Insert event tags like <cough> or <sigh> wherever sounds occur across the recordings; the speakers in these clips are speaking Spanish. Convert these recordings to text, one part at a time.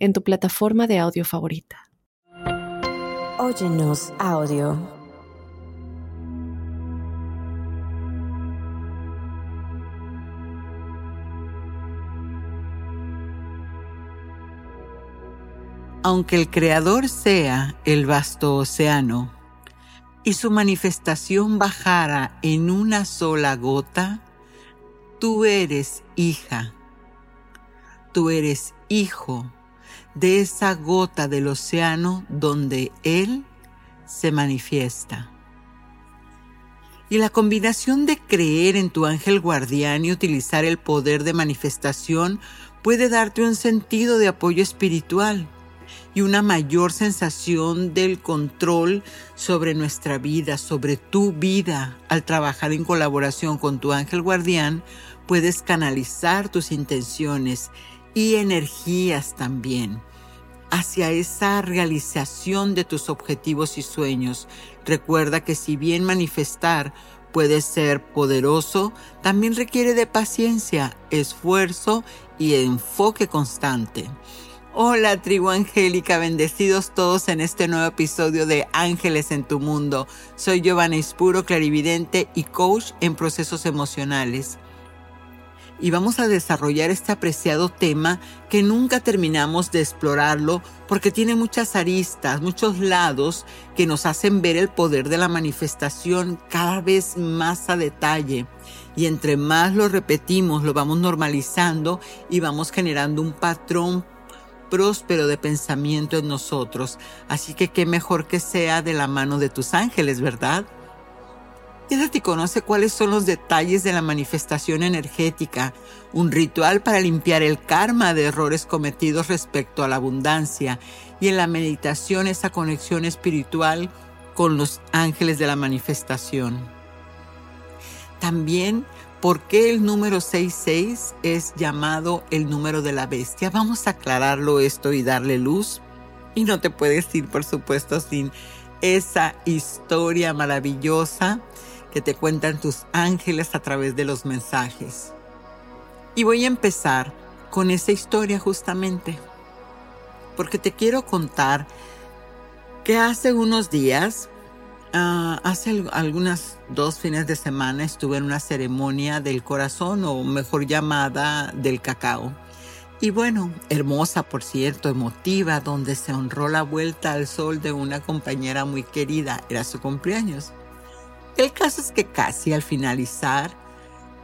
en tu plataforma de audio favorita. Óyenos audio. Aunque el Creador sea el vasto océano y su manifestación bajara en una sola gota, tú eres hija, tú eres hijo de esa gota del océano donde Él se manifiesta. Y la combinación de creer en tu ángel guardián y utilizar el poder de manifestación puede darte un sentido de apoyo espiritual y una mayor sensación del control sobre nuestra vida, sobre tu vida. Al trabajar en colaboración con tu ángel guardián, puedes canalizar tus intenciones y energías también hacia esa realización de tus objetivos y sueños. Recuerda que si bien manifestar puede ser poderoso, también requiere de paciencia, esfuerzo y enfoque constante. Hola tribu angélica, bendecidos todos en este nuevo episodio de Ángeles en tu Mundo. Soy Giovanna Ispuro, clarividente y coach en procesos emocionales y vamos a desarrollar este apreciado tema que nunca terminamos de explorarlo porque tiene muchas aristas, muchos lados que nos hacen ver el poder de la manifestación cada vez más a detalle. Y entre más lo repetimos, lo vamos normalizando y vamos generando un patrón próspero de pensamiento en nosotros. Así que qué mejor que sea de la mano de tus ángeles, ¿verdad? Quédate y conoce cuáles son los detalles de la manifestación energética, un ritual para limpiar el karma de errores cometidos respecto a la abundancia y en la meditación esa conexión espiritual con los ángeles de la manifestación. También, ¿por qué el número 66 es llamado el número de la bestia? Vamos a aclararlo esto y darle luz. Y no te puedes ir, por supuesto, sin esa historia maravillosa que te cuentan tus ángeles a través de los mensajes. Y voy a empezar con esa historia justamente, porque te quiero contar que hace unos días, ah, hace algunas dos fines de semana, estuve en una ceremonia del corazón, o mejor llamada del cacao. Y bueno, hermosa por cierto, emotiva, donde se honró la vuelta al sol de una compañera muy querida, era su cumpleaños. El caso es que casi al finalizar,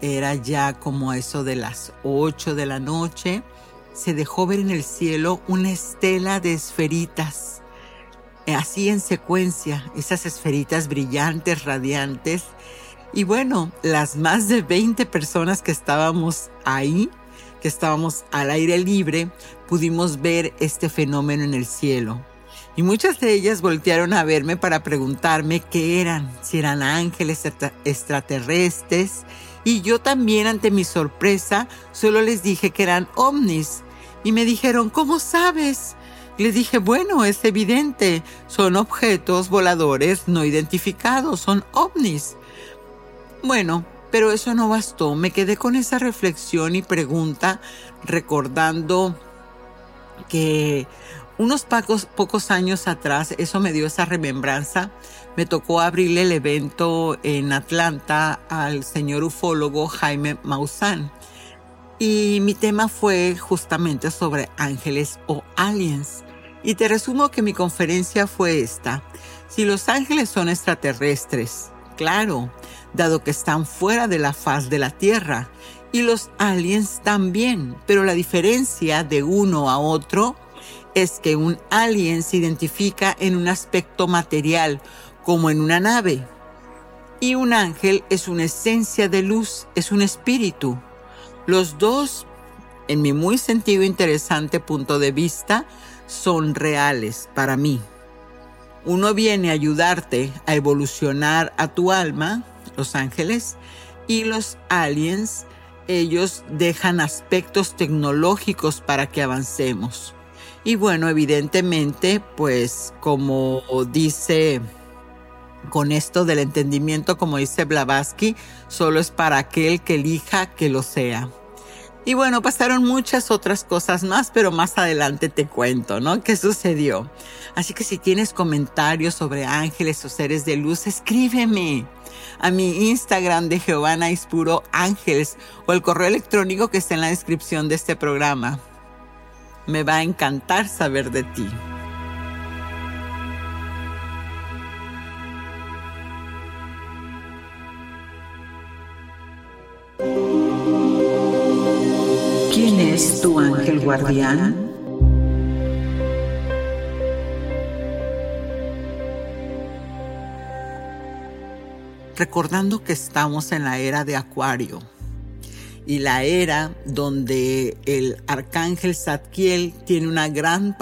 era ya como eso de las 8 de la noche, se dejó ver en el cielo una estela de esferitas, así en secuencia, esas esferitas brillantes, radiantes. Y bueno, las más de 20 personas que estábamos ahí, que estábamos al aire libre, pudimos ver este fenómeno en el cielo y muchas de ellas voltearon a verme para preguntarme qué eran, si eran ángeles extraterrestres, y yo también ante mi sorpresa solo les dije que eran ovnis, y me dijeron, ¿cómo sabes? Les dije, bueno, es evidente, son objetos voladores no identificados, son ovnis. Bueno, pero eso no bastó, me quedé con esa reflexión y pregunta recordando que unos pocos, años atrás, eso me dio esa remembranza, me tocó abrirle el evento en Atlanta al señor ufólogo Jaime Maussan. Y mi tema fue justamente sobre ángeles o aliens. Y te resumo que mi conferencia fue esta. Si los ángeles son extraterrestres, claro, dado que están fuera de la faz de la Tierra, y los aliens también, pero la diferencia de uno a otro es que un alien se identifica en un aspecto material, como en una nave. Y un ángel es una esencia de luz, es un espíritu. Los dos, en mi muy sentido interesante punto de vista, son reales para mí. Uno viene a ayudarte a evolucionar a tu alma, los ángeles, y los aliens, ellos dejan aspectos tecnológicos para que avancemos. Y bueno, evidentemente, pues como dice con esto del entendimiento, como dice Blavatsky, solo es para aquel que elija que lo sea. Y bueno, pasaron muchas otras cosas más, pero más adelante te cuento, ¿no? ¿Qué sucedió? Así que si tienes comentarios sobre ángeles o seres de luz, escríbeme a mi Instagram de Giovanna Ispuro Ángeles o el correo electrónico que está en la descripción de este programa. Me va a encantar saber de ti. ¿Quién es tu ángel guardián? Recordando que estamos en la era de Acuario y la era donde el arcángel Zadkiel tiene una gran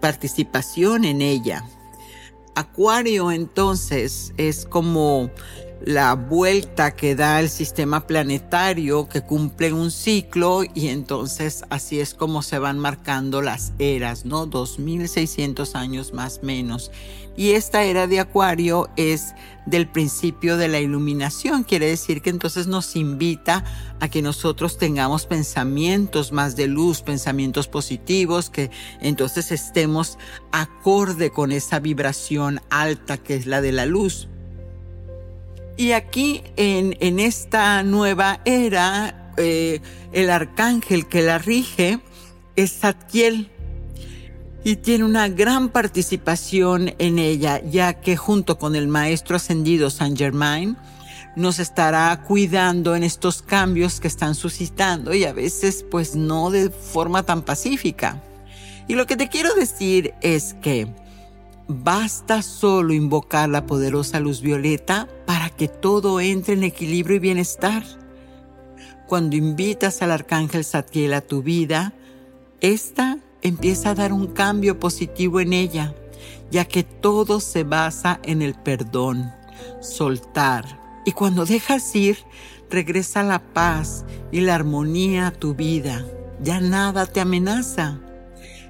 participación en ella. Acuario entonces es como la vuelta que da el sistema planetario que cumple un ciclo y entonces así es como se van marcando las eras, ¿no? 2600 años más menos. Y esta era de Acuario es del principio de la iluminación, quiere decir que entonces nos invita a que nosotros tengamos pensamientos más de luz, pensamientos positivos, que entonces estemos acorde con esa vibración alta que es la de la luz. Y aquí en, en esta nueva era, eh, el arcángel que la rige es Satiel y tiene una gran participación en ella, ya que junto con el maestro ascendido Saint Germain, nos estará cuidando en estos cambios que están suscitando y a veces pues no de forma tan pacífica. Y lo que te quiero decir es que Basta solo invocar la poderosa luz violeta para que todo entre en equilibrio y bienestar. Cuando invitas al arcángel Satiel a tu vida, esta empieza a dar un cambio positivo en ella, ya que todo se basa en el perdón, soltar. Y cuando dejas ir, regresa la paz y la armonía a tu vida. Ya nada te amenaza.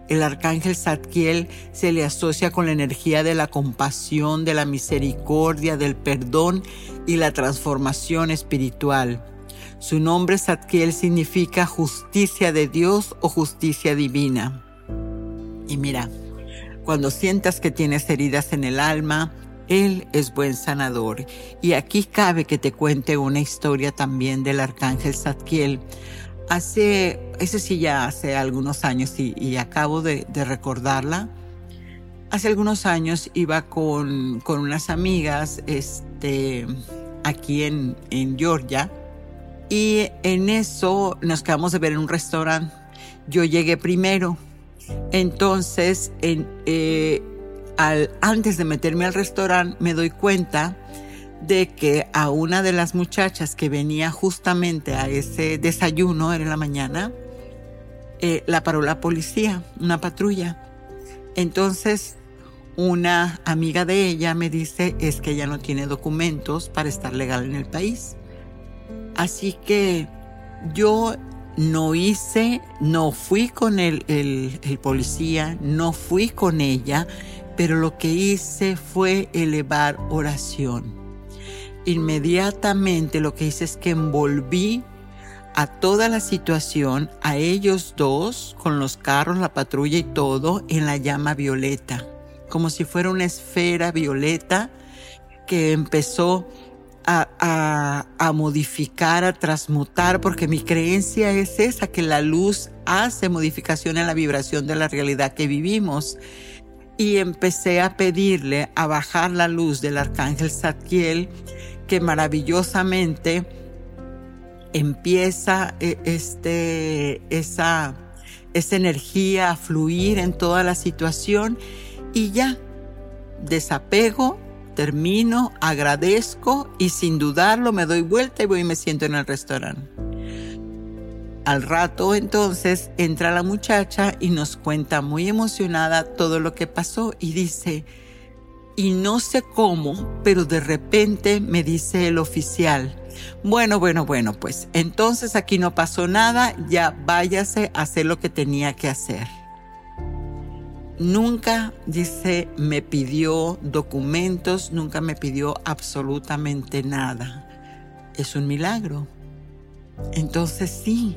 El arcángel Zadkiel se le asocia con la energía de la compasión, de la misericordia, del perdón y la transformación espiritual. Su nombre Zadkiel significa justicia de Dios o justicia divina. Y mira, cuando sientas que tienes heridas en el alma, Él es buen sanador. Y aquí cabe que te cuente una historia también del arcángel Zadkiel Hace, ese sí ya hace algunos años y, acabo de, recordarla. Hace algunos años iba con, unas amigas este, aquí en, Georgia y en eso nos quedamos de ver en un restaurante. Yo llegué primero. Entonces, eh, al, antes de meterme al restaurante, me doy cuenta de que a una de las muchachas que venía justamente a ese desayuno, era en la mañana, eh, la paró la policía, una patrulla. Entonces, una amiga de ella me dice es que ella no tiene documentos para estar legal en el país. Así que yo no hice, no fui con el, el policía, no fui con ella, pero lo que hice fue elevar oración. Inmediatamente lo que hice es que envolví a toda la situación, a ellos dos, con los carros, la patrulla y todo, en la llama violeta, como si fuera una esfera violeta que empezó a, modificar, a transmutar, porque mi creencia es esa, que la luz hace modificación en la vibración de la realidad que vivimos. Y empecé a pedirle a bajar la luz del arcángel Satiel que maravillosamente empieza eh, este, esa, esa energía a fluir en toda la situación y ya desapego, termino, agradezco y sin dudarlo me doy vuelta y voy y me siento en el restaurante. Al rato entonces entra la muchacha y nos cuenta muy emocionada todo lo que pasó y dice, y no sé cómo, pero de repente me dice el oficial, bueno, bueno, bueno, pues entonces aquí no pasó nada, ya váyase a hacer lo que tenía que hacer. Nunca, dice, me pidió documentos, nunca me pidió absolutamente nada. Es un milagro. Entonces sí,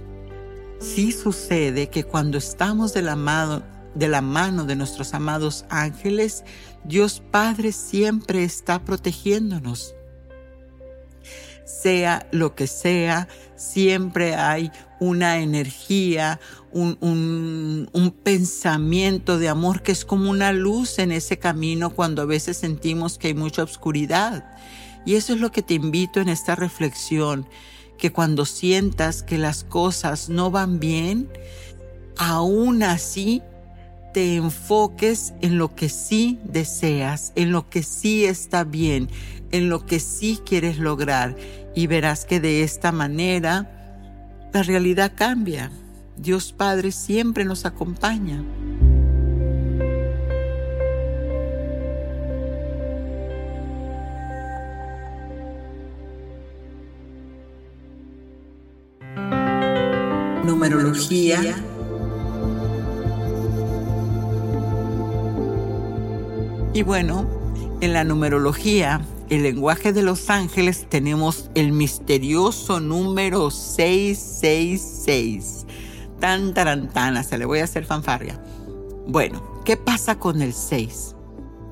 sí sucede que cuando estamos de la, mano, de nuestros amados ángeles, Dios Padre siempre está protegiéndonos. Sea lo que sea, siempre hay una energía, un, un, pensamiento de amor que es como una luz en ese camino cuando a veces sentimos que hay mucha oscuridad. Y eso es lo que te invito en esta reflexión que cuando sientas que las cosas no van bien, aún así te enfoques en lo que sí deseas, en lo que sí está bien, en lo que sí quieres lograr y verás que de esta manera la realidad cambia. Dios Padre siempre nos acompaña. numerología. Y bueno, en la numerología, el lenguaje de los ángeles, tenemos el misterioso número 666. Tan tarantana, se le voy a hacer fanfarria. Bueno, ¿qué pasa con el 6?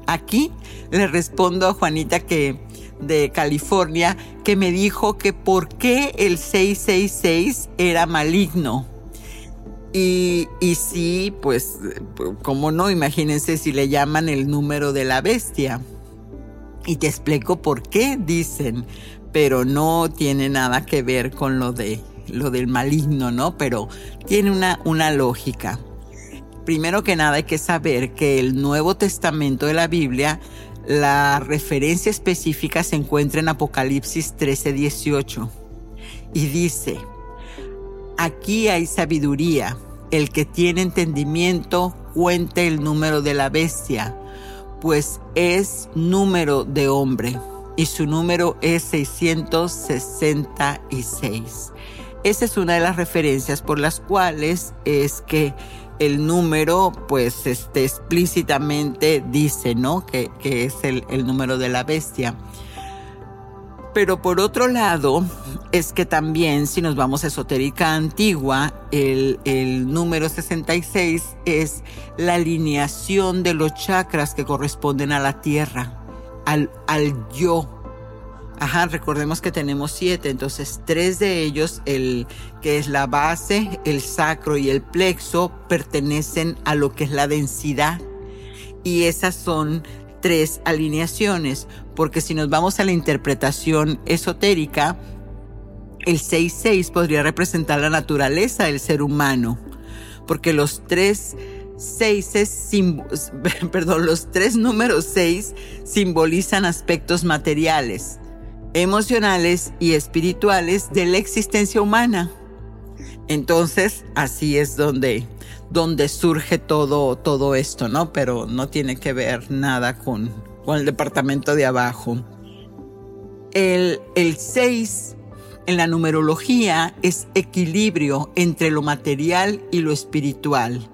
Aquí le respondo a Juanita que de California que me dijo que por qué el 666 era maligno. Y, y sí, pues, como no, imagínense si le llaman el número de la bestia. Y te explico por qué dicen, pero no tiene nada que ver con lo de lo del maligno, ¿no? Pero tiene una, una lógica. Primero que nada hay que saber que el Nuevo Testamento de la Biblia la referencia específica se encuentra en Apocalipsis 13:18 y dice, aquí hay sabiduría, el que tiene entendimiento cuente el número de la bestia, pues es número de hombre y su número es 666. Esa es una de las referencias por las cuales es que el número, pues, este, explícitamente dice, ¿no? Que, es el, número de la bestia. Pero por otro lado, es que también si nos vamos a esotérica antigua, el, el, número 66 es la alineación de los chakras que corresponden a la tierra, al, al yo, Ajá, recordemos que tenemos siete, entonces tres de ellos, el que es la base, el sacro y el plexo, pertenecen a lo que es la densidad. Y esas son tres alineaciones, porque si nos vamos a la interpretación esotérica, el 6-6 podría representar la naturaleza del ser humano, porque los tres seises, <laughs> perdón, los tres números seis simbolizan aspectos materiales emocionales y espirituales de la existencia humana. Entonces, así es donde, donde surge todo, todo esto, ¿no? Pero no tiene que ver nada con, con el departamento de abajo. El 6 en la numerología es equilibrio entre lo material y lo espiritual.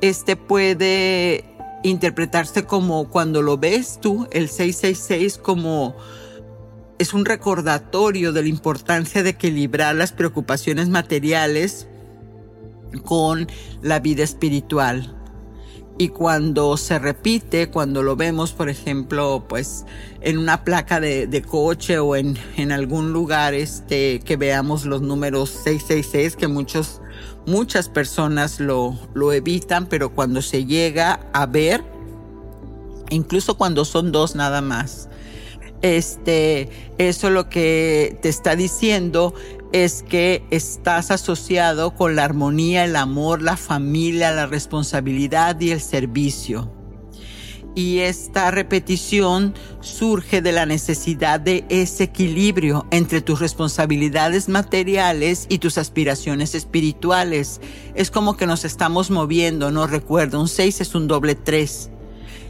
Este puede interpretarse como cuando lo ves tú, el 666, como es un recordatorio de la importancia de equilibrar las preocupaciones materiales con la vida espiritual. Y cuando se repite, cuando lo vemos, por ejemplo, pues en una placa de, coche o en, en, algún lugar este, que veamos los números 666, que muchos, muchas personas lo, lo evitan, pero cuando se llega a ver, incluso cuando son dos nada más, este, eso lo que te está diciendo es que estás asociado con la armonía, el amor, la familia, la responsabilidad y el servicio. Y esta repetición surge de la necesidad de ese equilibrio entre tus responsabilidades materiales y tus aspiraciones espirituales. Es como que nos estamos moviendo, no recuerdo, un 6 es un doble 3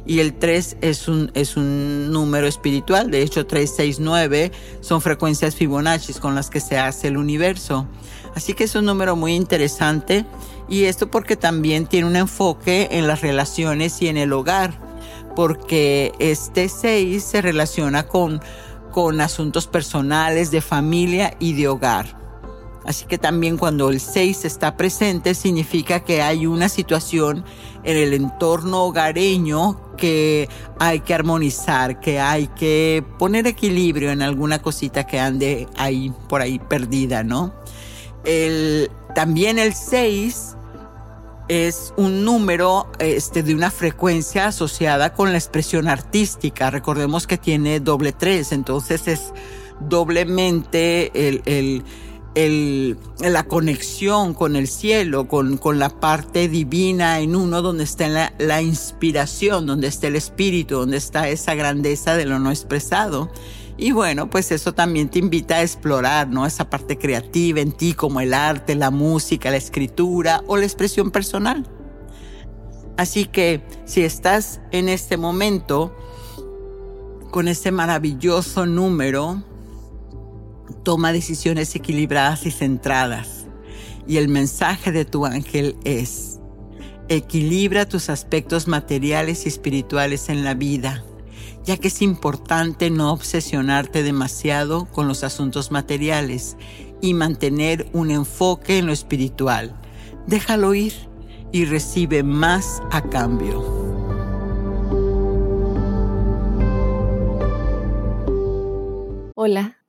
y el 3 es un, es un número espiritual, de hecho 3, 6, 9 son frecuencias Fibonacci con las que se hace el universo. Así que es un número muy interesante y esto porque también tiene un enfoque en las relaciones y en el hogar porque este 6 se relaciona con, con asuntos personales, de familia y de hogar. Así que también cuando el 6 está presente significa que hay una situación en el entorno hogareño que hay que armonizar, que hay que poner equilibrio en alguna cosita que ande ahí por ahí perdida, ¿no? El, también el 6 es un número este, de una frecuencia asociada con la expresión artística. Recordemos que tiene doble tres, entonces es doblemente el, el, la conexión con el cielo, con, con, la parte divina en uno, donde está la, inspiración, donde está el espíritu, donde está esa grandeza de lo no expresado. Y bueno, pues eso también te invita a explorar, ¿no? Esa parte creativa en ti, como el arte, la música, la escritura o la expresión personal. Así que si estás en este momento con este maravilloso número, toma decisiones equilibradas y centradas. Y el mensaje de tu ángel es, equilibra tus aspectos materiales y espirituales en la vida ya que es importante no obsesionarte demasiado con los asuntos materiales y mantener un enfoque en lo espiritual. Déjalo ir y recibe más a cambio. Hola,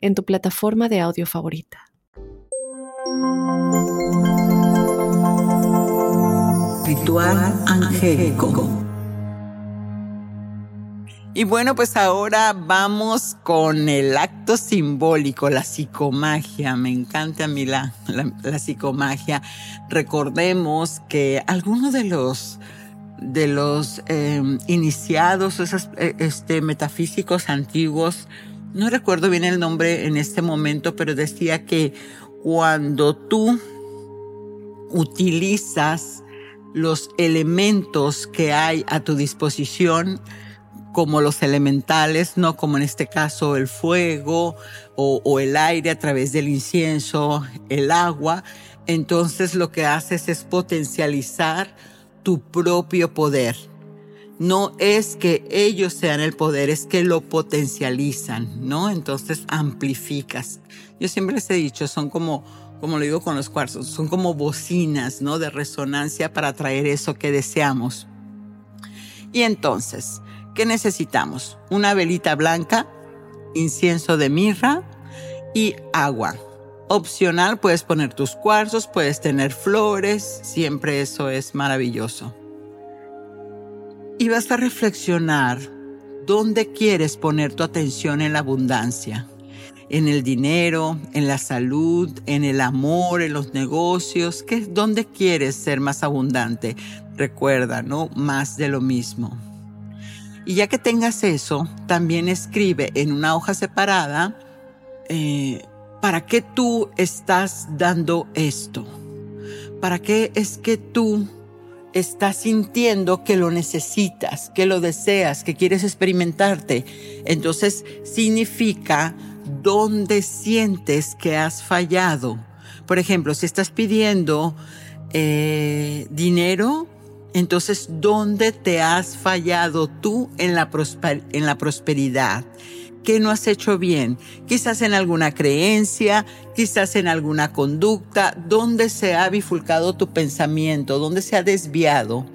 en tu plataforma de audio favorita. Ritual angélico. Y bueno, pues ahora vamos con el acto simbólico, la psicomagia. Me encanta a mí la, la, psicomagia. Recordemos que algunos de los de los em, iniciados, esos eh, este, metafísicos antiguos, no recuerdo bien el nombre en este momento, pero decía que cuando tú utilizas los elementos que hay a tu disposición, como los elementales, no como en este caso el fuego o, el aire a través del incienso, el agua. Entonces lo que haces es potencializar tu propio poder. No es que ellos sean el poder, es que lo potencializan, ¿no? Entonces amplificas. Yo siempre les he dicho, son como, como lo digo con los cuarzos, son como bocinas, ¿no? De resonancia para traer eso que deseamos. Y entonces, ¿Qué necesitamos? Una velita blanca, incienso de mirra y agua. Opcional, puedes poner tus cuarzos, puedes tener flores, siempre eso es maravilloso. Y vas a reflexionar dónde quieres poner tu atención en la abundancia. En el dinero, en la salud, en el amor, en los negocios. ¿Qué, ¿Dónde quieres ser más abundante? Recuerda, ¿no? Más de lo mismo. Y ya que tengas eso, también escribe en una hoja separada eh, para qué tú estás dando esto. ¿Para qué es que tú estás sintiendo que lo necesitas, que lo deseas, que quieres experimentarte? Entonces significa dónde sientes que has fallado. Por ejemplo, si estás pidiendo eh, dinero, entonces, ¿dónde te has fallado tú en la, en la prosperidad? ¿Qué no has hecho bien? Quizás en alguna creencia, quizás en alguna conducta, ¿dónde se ha bifurcado tu pensamiento? ¿Dónde se ha desviado?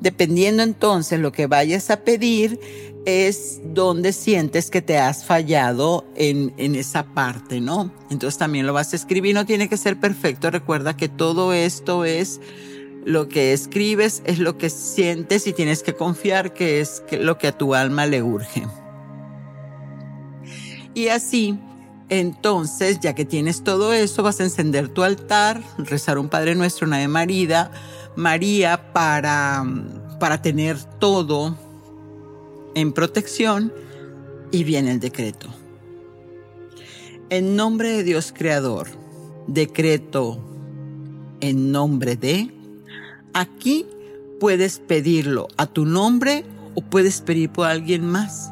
Dependiendo entonces lo que vayas a pedir, es donde sientes que te has fallado en, en, esa parte, ¿no? Entonces también lo vas a escribir, no tiene que ser perfecto, recuerda que todo esto es lo que escribes, es lo que sientes y tienes que confiar que es lo que a tu alma le urge. Y así, entonces, ya que tienes todo eso, vas a encender tu altar, rezar un Padre Nuestro, una de María, María para, para tener todo en protección y viene el decreto. En nombre de Dios Creador, decreto en nombre de, aquí puedes pedirlo a tu nombre o puedes pedir por alguien más.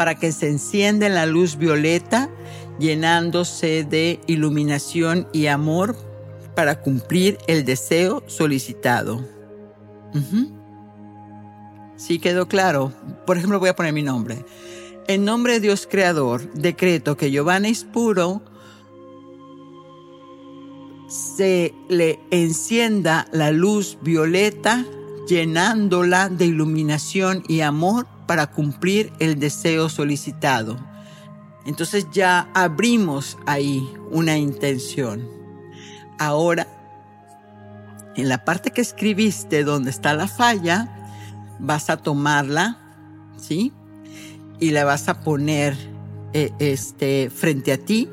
Para que se encienda la luz violeta, llenándose de iluminación y amor para cumplir el deseo solicitado. ¿Sí quedó claro? Por ejemplo, voy a poner mi nombre. En nombre de Dios Creador, decreto que Giovanna Ispuro se le encienda la luz violeta, llenándola de iluminación y amor para cumplir el deseo solicitado. Entonces ya abrimos ahí una intención. Ahora, en la parte que escribiste donde está la falla, vas a tomarla, ¿sí? Y la vas a poner eh, este, frente a ti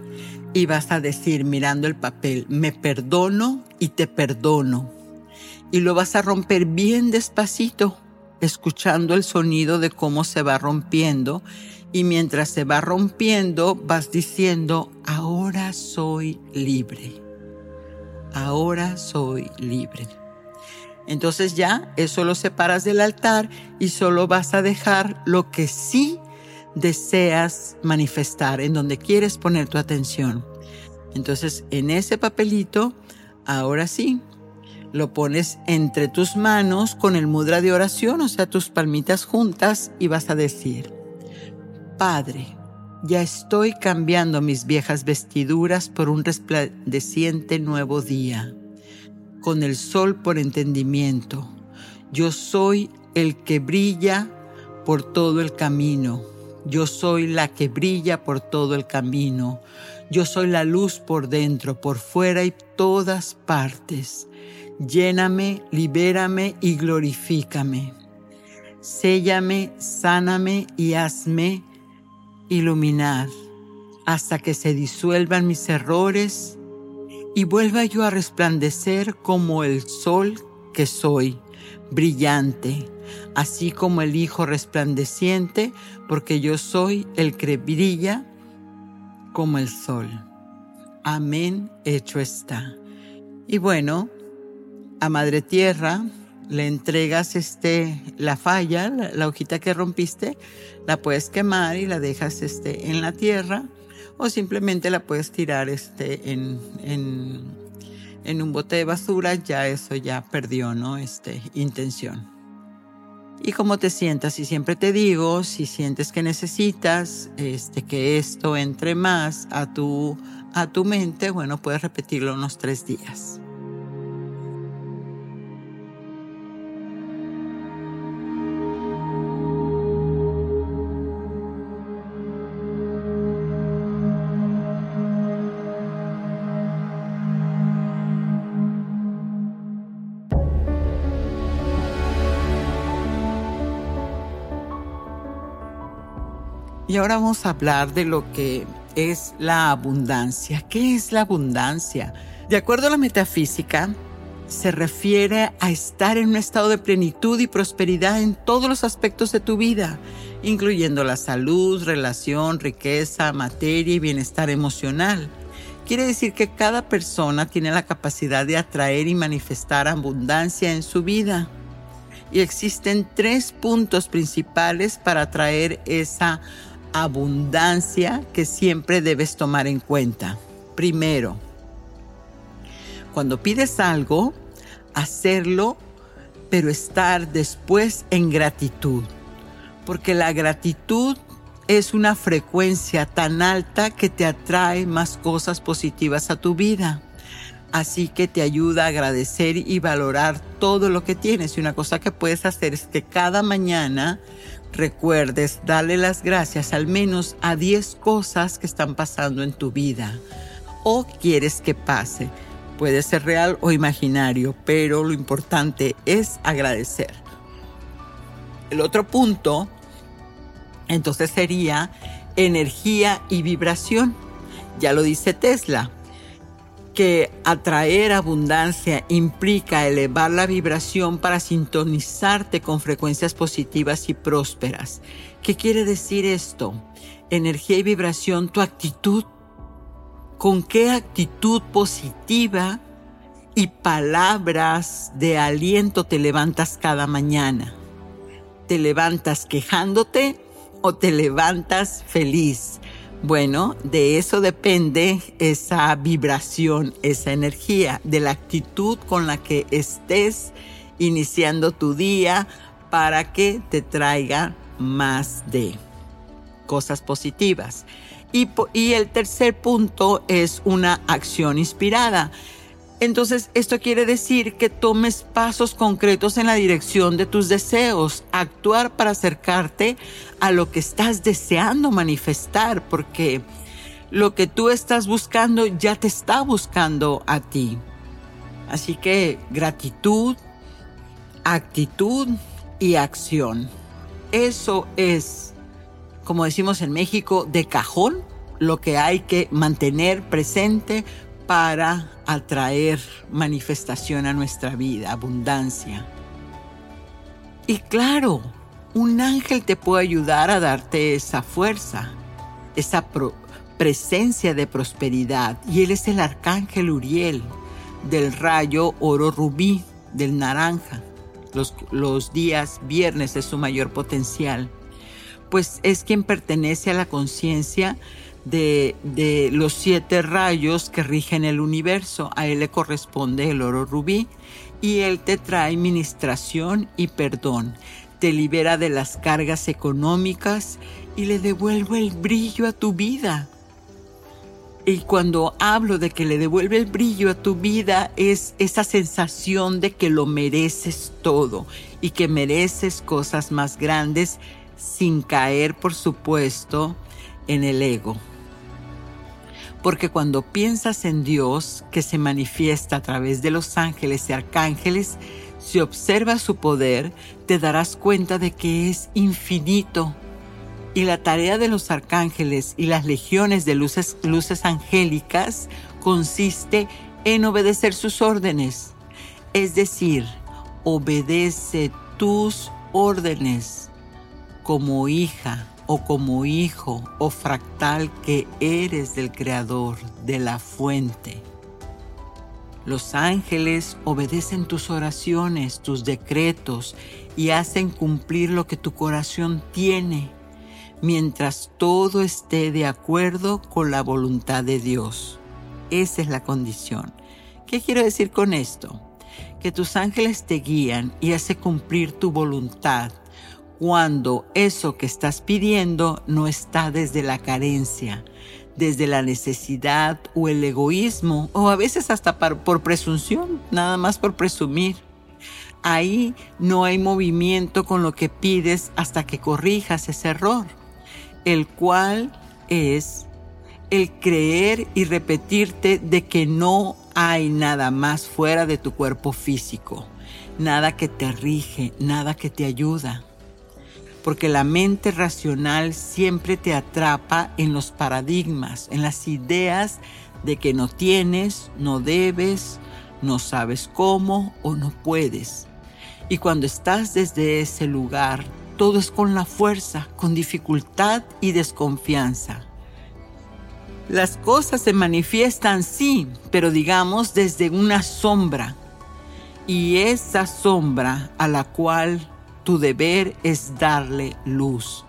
y vas a decir mirando el papel, me perdono y te perdono. Y lo vas a romper bien despacito, escuchando el sonido de cómo se va rompiendo. Y mientras se va rompiendo, vas diciendo, ahora soy libre. Ahora soy libre. Entonces ya eso lo separas del altar y solo vas a dejar lo que sí deseas manifestar, en donde quieres poner tu atención. Entonces en ese papelito, ahora sí, lo pones entre tus manos con el mudra de oración, o sea, tus palmitas juntas y vas a decir, Padre, ya estoy cambiando mis viejas vestiduras por un resplandeciente nuevo día con el sol por entendimiento. Yo soy el que brilla por todo el camino. Yo soy la que brilla por todo el camino. Yo soy la luz por dentro, por fuera y todas partes. Lléname, libérame y glorifícame. Séllame, sáname y hazme iluminar hasta que se disuelvan mis errores y vuelva yo a resplandecer como el sol que soy, brillante, así como el Hijo resplandeciente, porque yo soy el que brilla como el sol. Amén, hecho está. Y bueno, a Madre Tierra le entregas este, la falla, la, hojita que rompiste, la puedes quemar y la dejas este, en la tierra o simplemente la puedes tirar este, en, en, un bote de basura, ya eso ya perdió, ¿no? Este, intención. Y cómo te sientas, y siempre te digo, si sientes que necesitas este, que esto entre más a tu, a tu mente, bueno, puedes repetirlo unos tres días. Y ahora vamos a hablar de lo que es la abundancia. ¿Qué es la abundancia? De acuerdo a la metafísica, se refiere a estar en un estado de plenitud y prosperidad en todos los aspectos de tu vida, incluyendo la salud, relación, riqueza, materia y bienestar emocional. Quiere decir que cada persona tiene la capacidad de atraer y manifestar abundancia en su vida. Y existen tres puntos principales para atraer esa abundancia que siempre debes tomar en cuenta. Primero, cuando pides algo, hacerlo, pero estar después en gratitud. Porque la gratitud es una frecuencia tan alta que te atrae más cosas positivas a tu vida. Así que te ayuda a agradecer y valorar todo lo que tienes. Y una cosa que puedes hacer es que cada mañana recuerdes darle las gracias al menos a 10 cosas que están pasando en tu vida o quieres que pase. Puede ser real o imaginario, pero lo importante es agradecer. El otro punto, entonces sería energía y vibración. Ya lo dice Tesla, que atraer abundancia implica elevar la vibración para sintonizarte con frecuencias positivas y prósperas. ¿Qué quiere decir esto? Energía y vibración, tu actitud. ¿Con qué actitud positiva y palabras de aliento te levantas cada mañana? ¿Te levantas quejándote o te levantas feliz? Bueno, de eso depende esa vibración, esa energía, de la actitud con la que estés iniciando tu día para que te traiga más de cosas positivas. Y, y el tercer punto es una acción inspirada. Entonces, esto quiere decir que tomes pasos concretos en la dirección de tus deseos, actuar para acercarte a lo que estás deseando manifestar, porque lo que tú estás buscando ya te está buscando a ti. Así que gratitud, actitud y acción. Eso es, como decimos en México, de cajón lo que hay que mantener presente para atraer manifestación a nuestra vida, abundancia. Y claro, un ángel te puede ayudar a darte esa fuerza, esa presencia de prosperidad. Y él es el arcángel Uriel del rayo oro rubí, del naranja. Los, los días viernes es su mayor potencial. Pues es quien pertenece a la conciencia de, los siete rayos que rigen el universo. A él le corresponde el oro rubí y él te trae ministración y perdón. Te libera de las cargas económicas y le devuelve el brillo a tu vida. Y cuando hablo de que le devuelve el brillo a tu vida es esa sensación de que lo mereces todo y que mereces cosas más grandes sin caer, por supuesto, en el ego. Porque cuando piensas en Dios, que se manifiesta a través de los ángeles y arcángeles, si observas su poder, te darás cuenta de que es infinito. Y la tarea de los arcángeles y las legiones de luces, luces angélicas consiste en obedecer sus órdenes. Es decir, obedece tus órdenes como hija o como hijo o fractal que eres del Creador, de la fuente. Los ángeles obedecen tus oraciones, tus decretos y hacen cumplir lo que tu corazón tiene, mientras todo esté de acuerdo con la voluntad de Dios. Esa es la condición. ¿Qué quiero decir con esto? Que tus ángeles te guían y hacen cumplir tu voluntad cuando eso que estás pidiendo no está desde la carencia, desde la necesidad o el egoísmo, o a veces hasta por presunción, nada más por presumir. Ahí no hay movimiento con lo que pides hasta que corrijas ese error, el cual es el creer y repetirte de que no hay nada más fuera de tu cuerpo físico, nada que te rige, nada que te ayuda porque la mente racional siempre te atrapa en los paradigmas, en las ideas de que no tienes, no debes, no sabes cómo o no puedes. Y cuando estás desde ese lugar, todo es con la fuerza, con dificultad y desconfianza. Las cosas se manifiestan, sí, pero digamos desde una sombra. Y esa sombra a la cual tu deber es darle luz.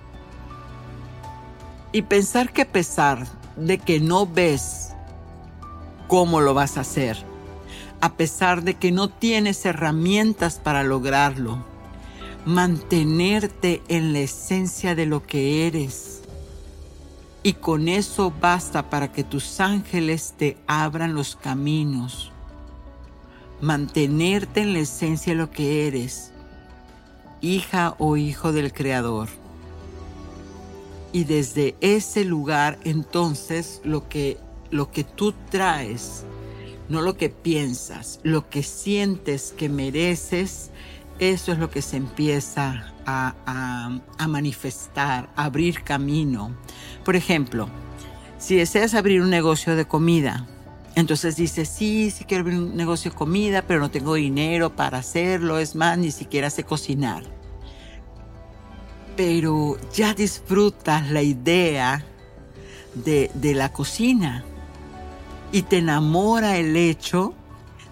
Y pensar que a pesar de que no ves cómo lo vas a hacer, a pesar de que no tienes herramientas para lograrlo, mantenerte en la esencia de lo que eres. Y con eso basta para que tus ángeles te abran los caminos mantenerte en la esencia de lo que eres, hija o hijo del Creador. Y desde ese lugar entonces lo que, lo que tú traes, no lo que piensas, lo que sientes que mereces, eso es lo que se empieza a, a, manifestar, a abrir camino. Por ejemplo, si deseas abrir un negocio de comida, entonces dices, sí, sí quiero abrir un negocio de comida, pero no tengo dinero para hacerlo, es más, ni siquiera sé cocinar. Pero ya disfrutas la idea de, de la cocina y te enamora el hecho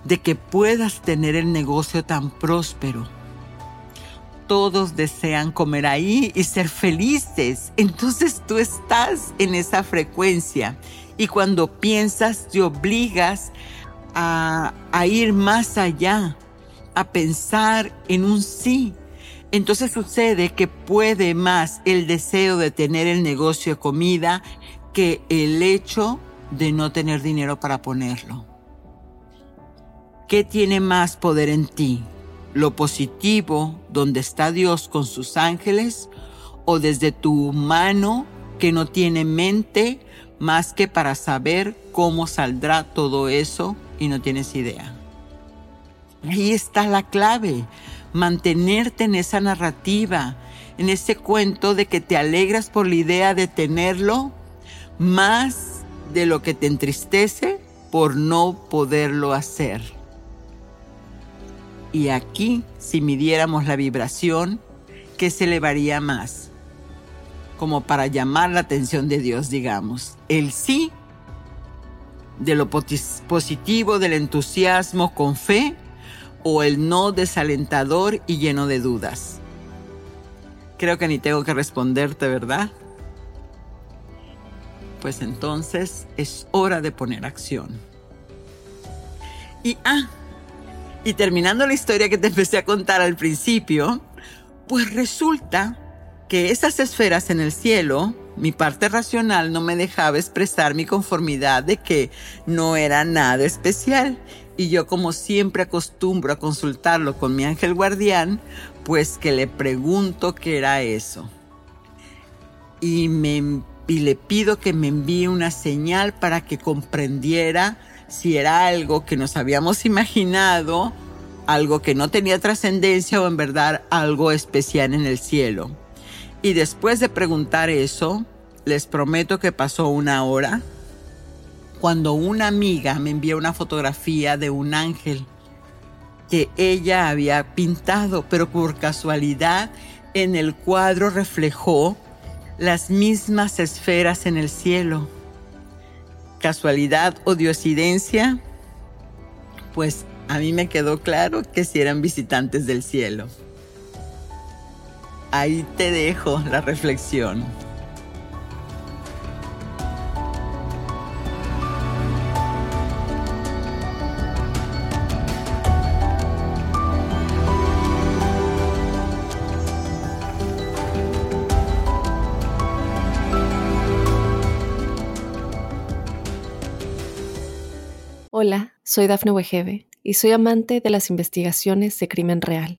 de que puedas tener el negocio tan próspero todos desean comer ahí y ser felices. Entonces tú estás en esa frecuencia y cuando piensas te obligas a, ir más allá, a pensar en un sí. Entonces sucede que puede más el deseo de tener el negocio de comida que el hecho de no tener dinero para ponerlo. ¿Qué tiene más poder en ti? lo positivo donde está Dios con sus ángeles o desde tu mano que no tiene mente más que para saber cómo saldrá todo eso y no tienes idea. Ahí está la clave, mantenerte en esa narrativa, en ese cuento de que te alegras por la idea de tenerlo más de lo que te entristece por no poderlo hacer. Y aquí, si midiéramos la vibración, ¿qué se elevaría más? Como para llamar la atención de Dios, digamos. El sí de lo positivo, del entusiasmo con fe, o el no desalentador y lleno de dudas. Creo que ni tengo que responderte, ¿verdad? Pues entonces es hora de poner acción. Y ah, y terminando la historia que te empecé a contar al principio, pues resulta que esas esferas en el cielo, mi parte racional no me dejaba expresar mi conformidad de que no era nada especial. Y yo como siempre acostumbro a consultarlo con mi ángel guardián, pues que le pregunto qué era eso. Y, me, y le pido que me envíe una señal para que comprendiera si era algo que nos habíamos imaginado, algo que no tenía trascendencia o en verdad algo especial en el cielo. Y después de preguntar eso, les prometo que pasó una hora cuando una amiga me envió una fotografía de un ángel que ella había pintado, pero por casualidad en el cuadro reflejó las mismas esferas en el cielo casualidad o diosidencia, pues a mí me quedó claro que si eran visitantes del cielo. Ahí te dejo la reflexión. Hola, soy Dafne Wegebe y soy amante de las investigaciones de crimen real.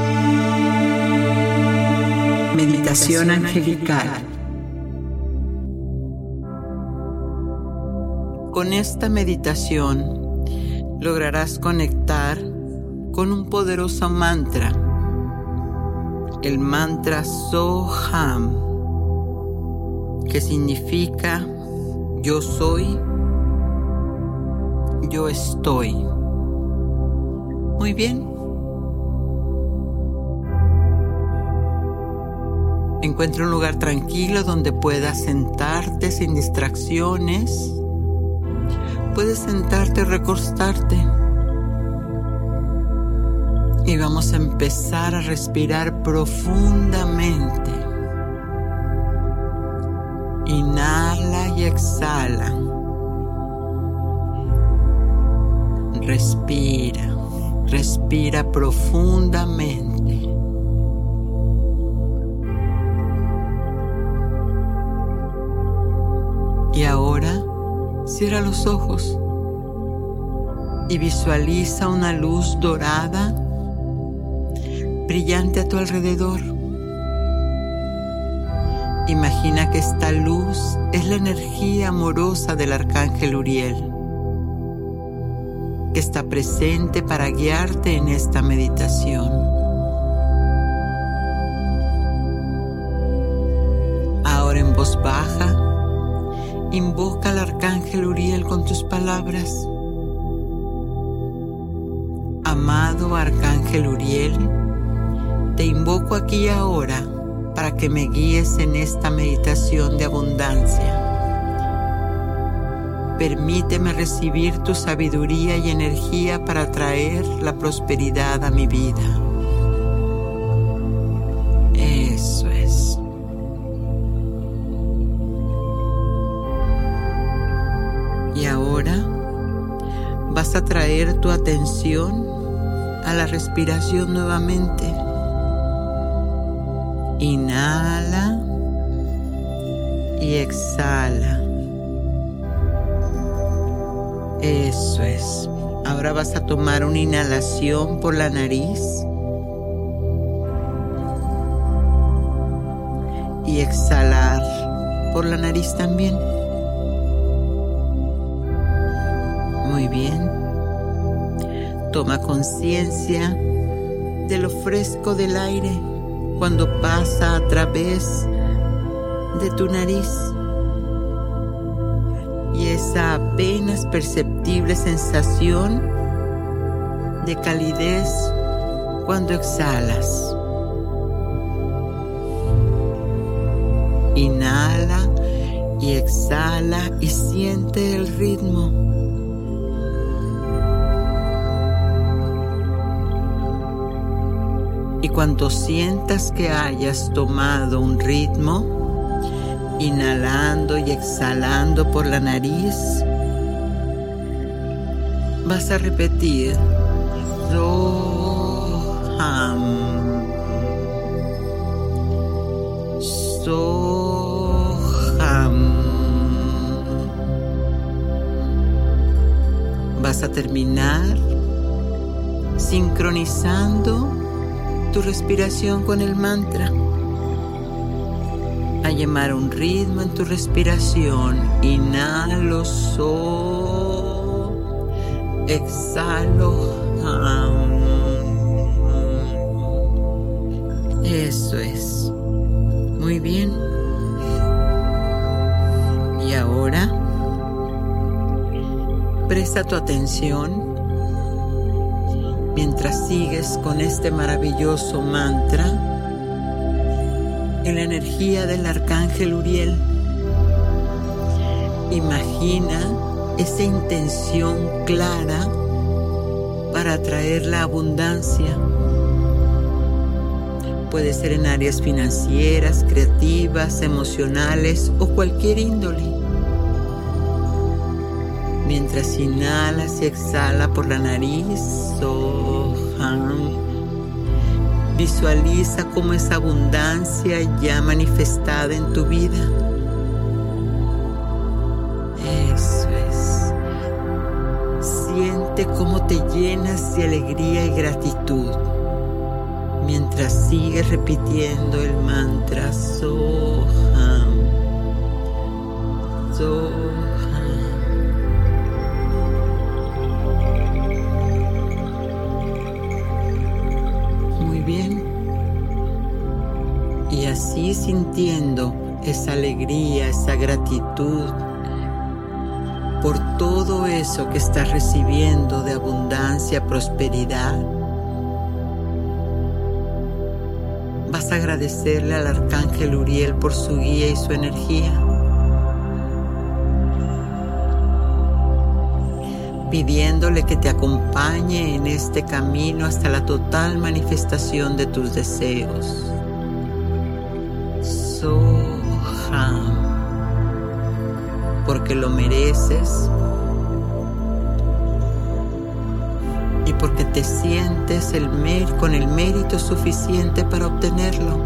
Meditación angelical. Con esta meditación lograrás conectar con un poderoso mantra, el mantra Soham, que significa yo soy yo estoy. Muy bien. Encuentra un lugar tranquilo donde puedas sentarte sin distracciones. Puedes sentarte recostarte. Y vamos a empezar a respirar profundamente. Inhala y exhala. Respira, respira profundamente. Cierra los ojos y visualiza una luz dorada brillante a tu alrededor. Imagina que esta luz es la energía amorosa del arcángel Uriel, que está presente para guiarte en esta meditación. Ahora en voz baja, invoca al arcángel Uriel con tus palabras. Amado arcángel Uriel, te invoco aquí ahora para que me guíes en esta meditación de abundancia. Permíteme recibir tu sabiduría y energía para traer la prosperidad a mi vida. Tu atención a la respiración nuevamente. Inhala y exhala. Eso es. Ahora vas a tomar una inhalación por la nariz. Y exhalar por la nariz también. Muy bien. Toma conciencia de lo fresco del aire cuando pasa a través de tu nariz y esa apenas perceptible sensación de calidez cuando exhalas. Inhala y exhala y siente el ritmo. Cuando sientas que hayas tomado un ritmo, inhalando y exhalando por la nariz, vas a repetir Soham. Soham. Vas a terminar sincronizando tu respiración con el mantra. A llamar un ritmo en tu respiración. Inhalo so. Exhalo Eso es. Muy bien. Y ahora presta tu atención mientras sigues con este maravilloso mantra en la energía del arcángel Uriel. Imagina esa intención clara para atraer la abundancia. Puede ser en áreas financieras, creativas, emocionales o cualquier índole mientras inhalas y exhala por la nariz. Soham. Visualiza cómo esa abundancia ya manifestada en tu vida. Eso es. Siente cómo te llenas de alegría y gratitud mientras sigues repitiendo el mantra Soham. Soham. Así sintiendo esa alegría, esa gratitud por todo eso que estás recibiendo de abundancia, prosperidad, vas a agradecerle al arcángel Uriel por su guía y su energía. Pidiéndole que te acompañe en este camino hasta la total manifestación de tus deseos. Soham, porque lo mereces y porque te sientes el con el mérito suficiente para obtenerlo.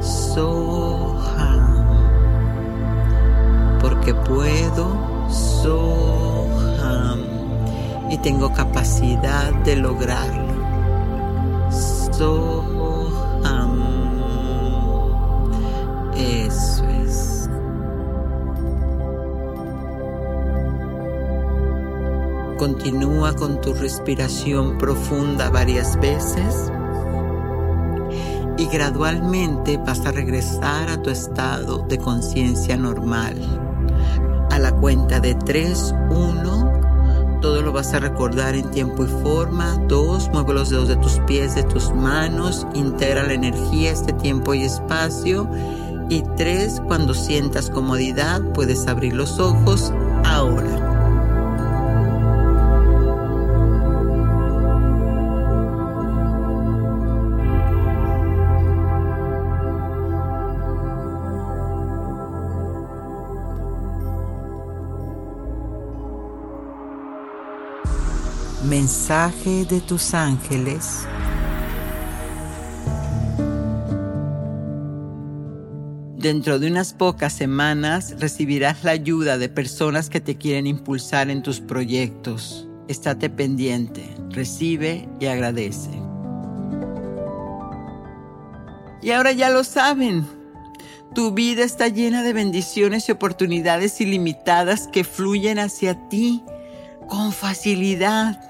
Soham, porque puedo, Soham, y tengo capacidad de lograrlo. Soham, eso es. Continúa con tu respiración profunda varias veces y gradualmente vas a regresar a tu estado de conciencia normal. A la cuenta de 3, 1, todo lo vas a recordar en tiempo y forma. 2, mueve los dedos de tus pies, de tus manos, integra la energía, este tiempo y espacio. Y 3, cuando sientas comodidad, puedes abrir los ojos ahora. Mensaje de tus ángeles. Dentro de unas pocas semanas recibirás la ayuda de personas que te quieren impulsar en tus proyectos. Estate pendiente, recibe y agradece. Y ahora ya lo saben. Tu vida está llena de bendiciones y oportunidades ilimitadas que fluyen hacia ti con facilidad.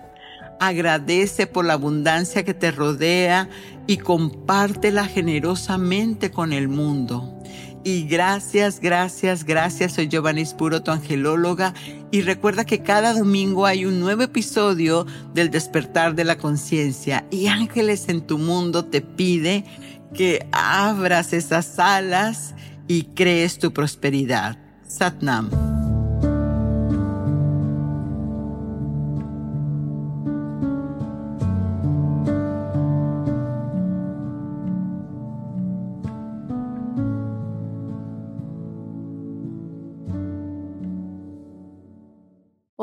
Agradece por la abundancia que te rodea y compártela generosamente con el mundo. Y gracias, gracias, gracias. Soy Giovanni Spuro, tu angelóloga. Y recuerda que cada domingo hay un nuevo episodio del despertar de la conciencia. Y Ángeles en tu mundo te pide que abras esas alas y crees tu prosperidad. Satnam.